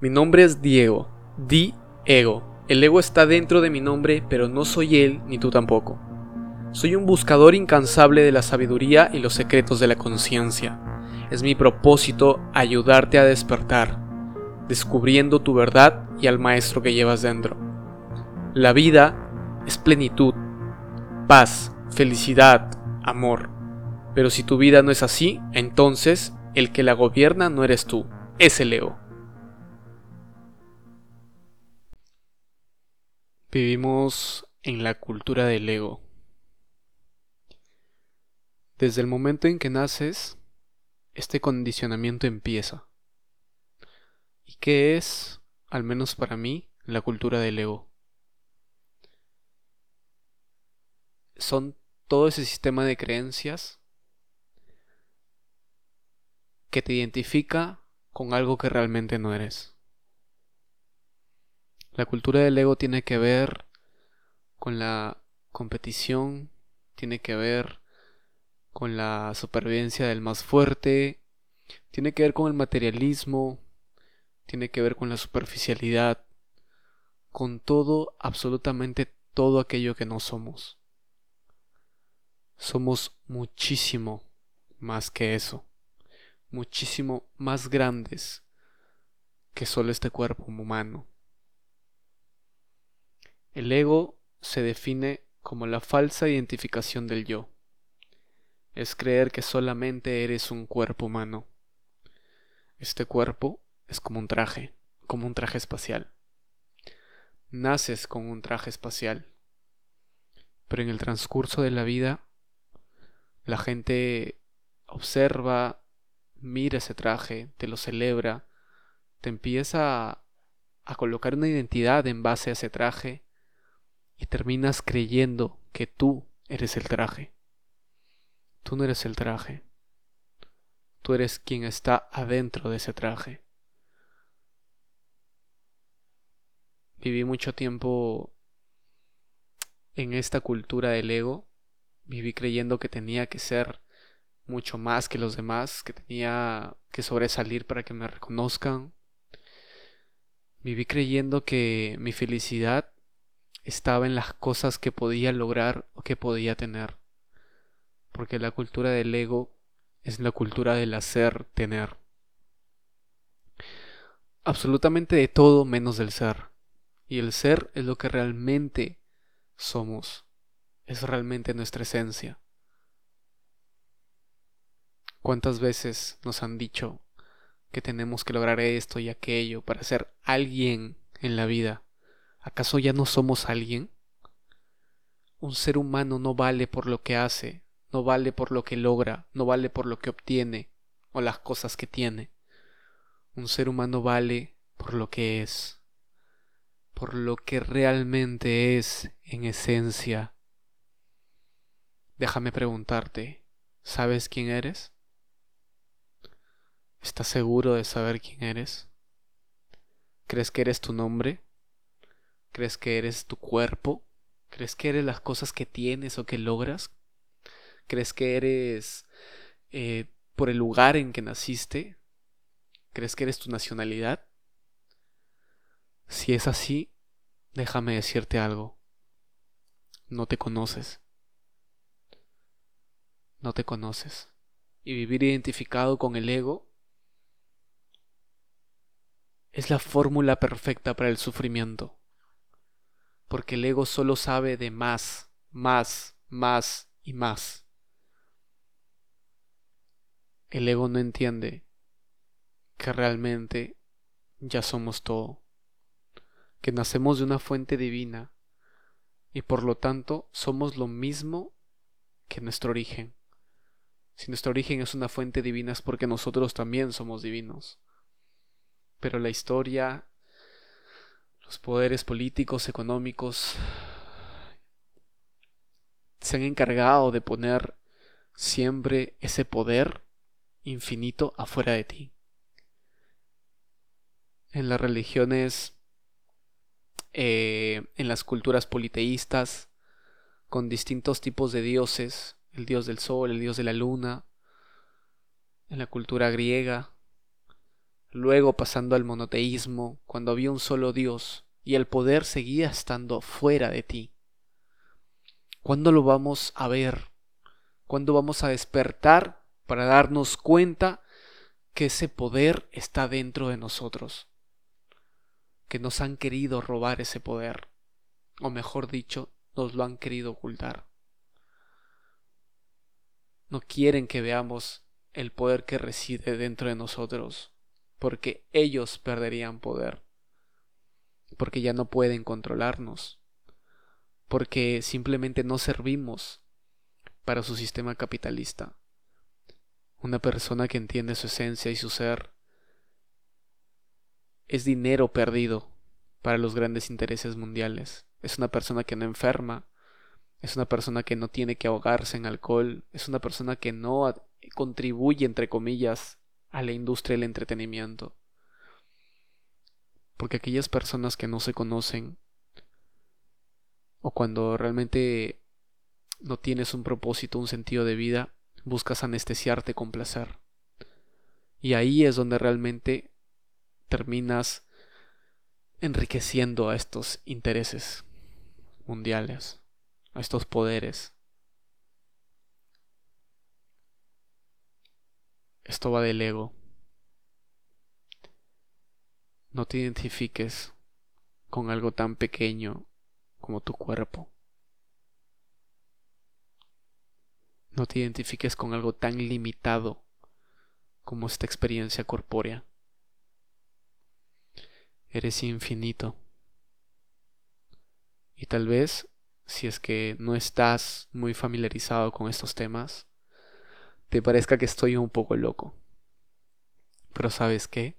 Mi nombre es Diego. Di ego. El ego está dentro de mi nombre, pero no soy él ni tú tampoco. Soy un buscador incansable de la sabiduría y los secretos de la conciencia. Es mi propósito ayudarte a despertar, descubriendo tu verdad y al maestro que llevas dentro. La vida es plenitud, paz, felicidad, amor. Pero si tu vida no es así, entonces el que la gobierna no eres tú, es el ego. Vivimos en la cultura del ego. Desde el momento en que naces, este condicionamiento empieza. ¿Y qué es, al menos para mí, la cultura del ego? Son todo ese sistema de creencias que te identifica con algo que realmente no eres. La cultura del ego tiene que ver con la competición, tiene que ver con la supervivencia del más fuerte, tiene que ver con el materialismo, tiene que ver con la superficialidad, con todo, absolutamente todo aquello que no somos. Somos muchísimo más que eso muchísimo más grandes que solo este cuerpo humano. El ego se define como la falsa identificación del yo. Es creer que solamente eres un cuerpo humano. Este cuerpo es como un traje, como un traje espacial. Naces con un traje espacial, pero en el transcurso de la vida la gente observa mira ese traje, te lo celebra, te empieza a, colocar una identidad en base a ese traje y terminas creyendo que tú eres el traje. Tú no eres el traje. Tú eres quien está adentro de ese traje. Viví mucho tiempo en esta cultura del ego. Viví creyendo que tenía que ser mucho más que los demás, que tenía que sobresalir para que me reconozcan. Viví creyendo que mi felicidad estaba en las cosas que podía lograr o que podía tener. Porque la cultura del ego es la cultura del hacer tener. Absolutamente de todo menos del ser. Y el ser es lo que realmente somos. Es realmente nuestra esencia. ¿Cuántas veces nos han dicho que tenemos que lograr esto y aquello para ser alguien en la vida? ¿Acaso ya no somos alguien? Un ser humano no vale por lo que hace, no vale por lo que logra, no vale por lo que obtiene o las cosas que tiene. Un ser humano vale por lo que es, por lo que realmente es en esencia. Déjame preguntarte, ¿sabes quién eres? ¿Estás seguro de saber quién eres? ¿Crees que eres tu nombre? ¿Crees que eres tu cuerpo? ¿Crees que eres las cosas que tienes o que logras? ¿Crees que eres eh, por el lugar en que naciste? ¿Crees que eres tu nacionalidad? Si es así, déjame decirte algo. No te conoces. No te conoces. Y vivir identificado con el ego es la fórmula perfecta para el sufrimiento. Porque el ego solo sabe de más, más, más y más. El ego no entiende que realmente ya somos todo, que nacemos de una fuente divina y por lo tanto somos lo mismo que nuestro origen. Si nuestro origen es una fuente divina es porque nosotros también somos divinos pero la historia, los poderes políticos, económicos, se han encargado de poner siempre ese poder infinito afuera de ti. En las religiones, eh, en las culturas politeístas, con distintos tipos de dioses, el dios del sol, el dios de la luna, en la cultura griega, luego pasando al monoteísmo, cuando había un solo Dios y el poder seguía estando fuera de ti. ¿Cuándo lo vamos a ver? ¿Cuándo vamos a despertar para darnos cuenta que ese poder está dentro de nosotros? Que nos han querido robar ese poder, o mejor dicho, nos lo han querido ocultar. No quieren que veamos el poder que reside dentro de nosotros, porque ellos perderían poder, porque ya no pueden controlarnos, porque simplemente no servimos para su sistema capitalista. Una persona que entiende su esencia y su ser es dinero perdido para los grandes intereses mundiales. Es una persona que no enferma, es una persona que no tiene que ahogarse en alcohol, es una persona que no contribuye, entre comillas, a la industria del entretenimiento. Porque aquellas personas que no se conocen, o cuando realmente no tienes un propósito, un sentido de vida, buscas anestesiarte con placer. Y ahí es donde realmente terminas enriqueciendo a estos intereses mundiales, a estos poderes. Esto va del ego. No te identifiques con algo tan pequeño como tu cuerpo. No te identifiques con algo tan limitado como esta experiencia corpórea. Eres infinito. Y tal vez, si es que no estás muy familiarizado con estos temas, te parezca que estoy un poco loco. Pero ¿sabes qué?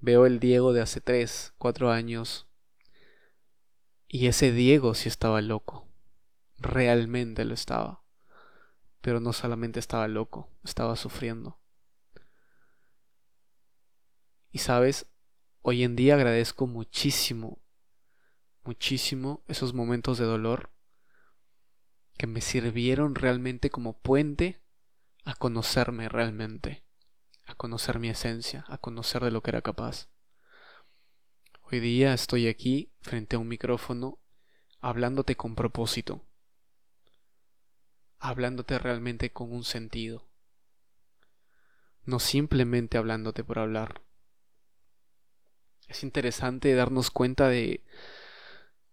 Veo el Diego de hace 3, 4 años y ese Diego sí estaba loco. Realmente lo estaba. Pero no solamente estaba loco, estaba sufriendo. Y sabes, hoy en día agradezco muchísimo, muchísimo esos momentos de dolor que me sirvieron realmente como puente a conocerme realmente, a conocer mi esencia, a conocer de lo que era capaz. Hoy día estoy aquí frente a un micrófono hablándote con propósito, hablándote realmente con un sentido, no simplemente hablándote por hablar. Es interesante darnos cuenta de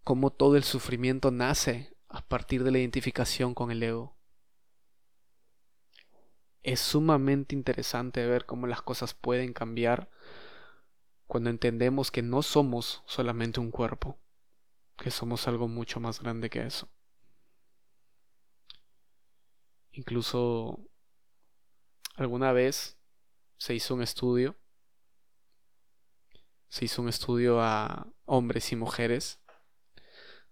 cómo todo el sufrimiento nace a partir de la identificación con el ego es sumamente interesante ver cómo las cosas pueden cambiar cuando entendemos que no somos solamente un cuerpo, que somos algo mucho más grande que eso. Incluso alguna vez se hizo un estudio, se hizo un estudio a hombres y mujeres,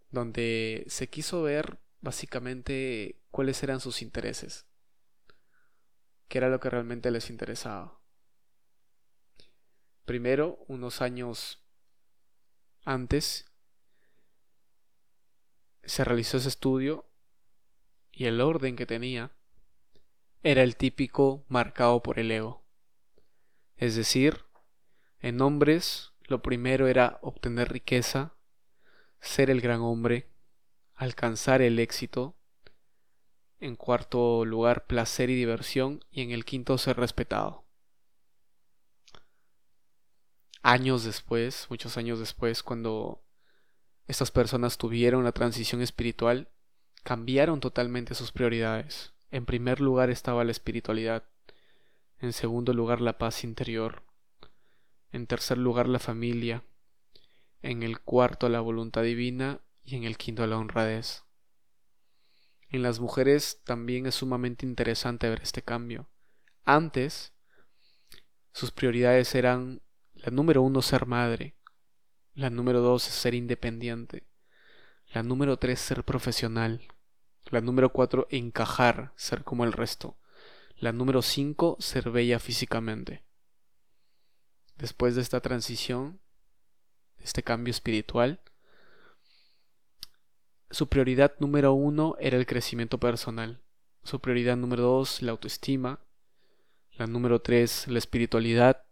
donde se quiso ver básicamente cuáles eran sus intereses que era lo que realmente les interesaba. Primero, unos años antes, se realizó ese estudio y el orden que tenía era el típico marcado por el ego. Es decir, en hombres lo primero era obtener riqueza, ser el gran hombre, alcanzar el éxito, en cuarto lugar, placer y diversión. Y en el quinto, ser respetado. Años después, muchos años después, cuando estas personas tuvieron la transición espiritual, cambiaron totalmente sus prioridades. En primer lugar estaba la espiritualidad. En segundo lugar, la paz interior. En tercer lugar, la familia. En el cuarto, la voluntad divina. Y en el quinto, la honradez. En las mujeres también es sumamente interesante ver este cambio. Antes, sus prioridades eran la número uno ser madre, la número dos ser independiente, la número tres ser profesional, la número cuatro encajar, ser como el resto, la número cinco ser bella físicamente. Después de esta transición, este cambio espiritual, su prioridad número uno era el crecimiento personal. Su prioridad número dos, la autoestima. La número tres, la espiritualidad.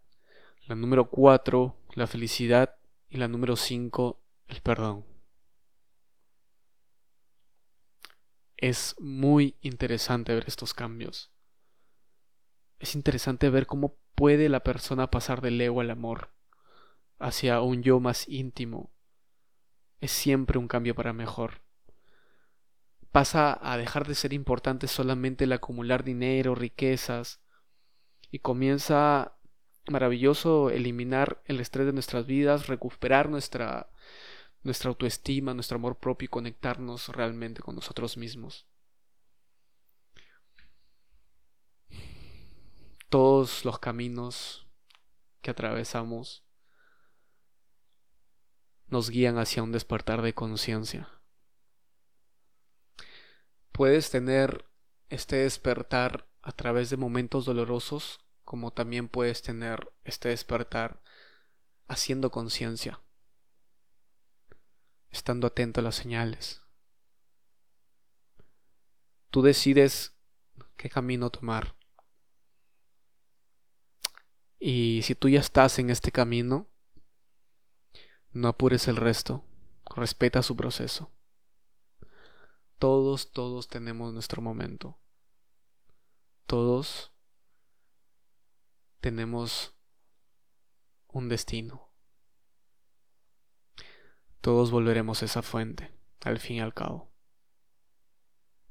La número 4, la felicidad. Y la número 5, el perdón. Es muy interesante ver estos cambios. Es interesante ver cómo puede la persona pasar del ego al amor, hacia un yo más íntimo. Es siempre un cambio para mejor. Pasa a dejar de ser importante solamente el acumular dinero, riquezas, y comienza maravilloso eliminar el estrés de nuestras vidas, recuperar nuestra, nuestra autoestima, nuestro amor propio y conectarnos realmente con nosotros mismos. Todos los caminos que atravesamos nos guían hacia un despertar de conciencia. Puedes tener este despertar a través de momentos dolorosos como también puedes tener este despertar haciendo conciencia, estando atento a las señales. Tú decides qué camino tomar. Y si tú ya estás en este camino, no apures el resto, respeta su proceso. Todos, todos tenemos nuestro momento. Todos tenemos un destino. Todos volveremos a esa fuente, al fin y al cabo.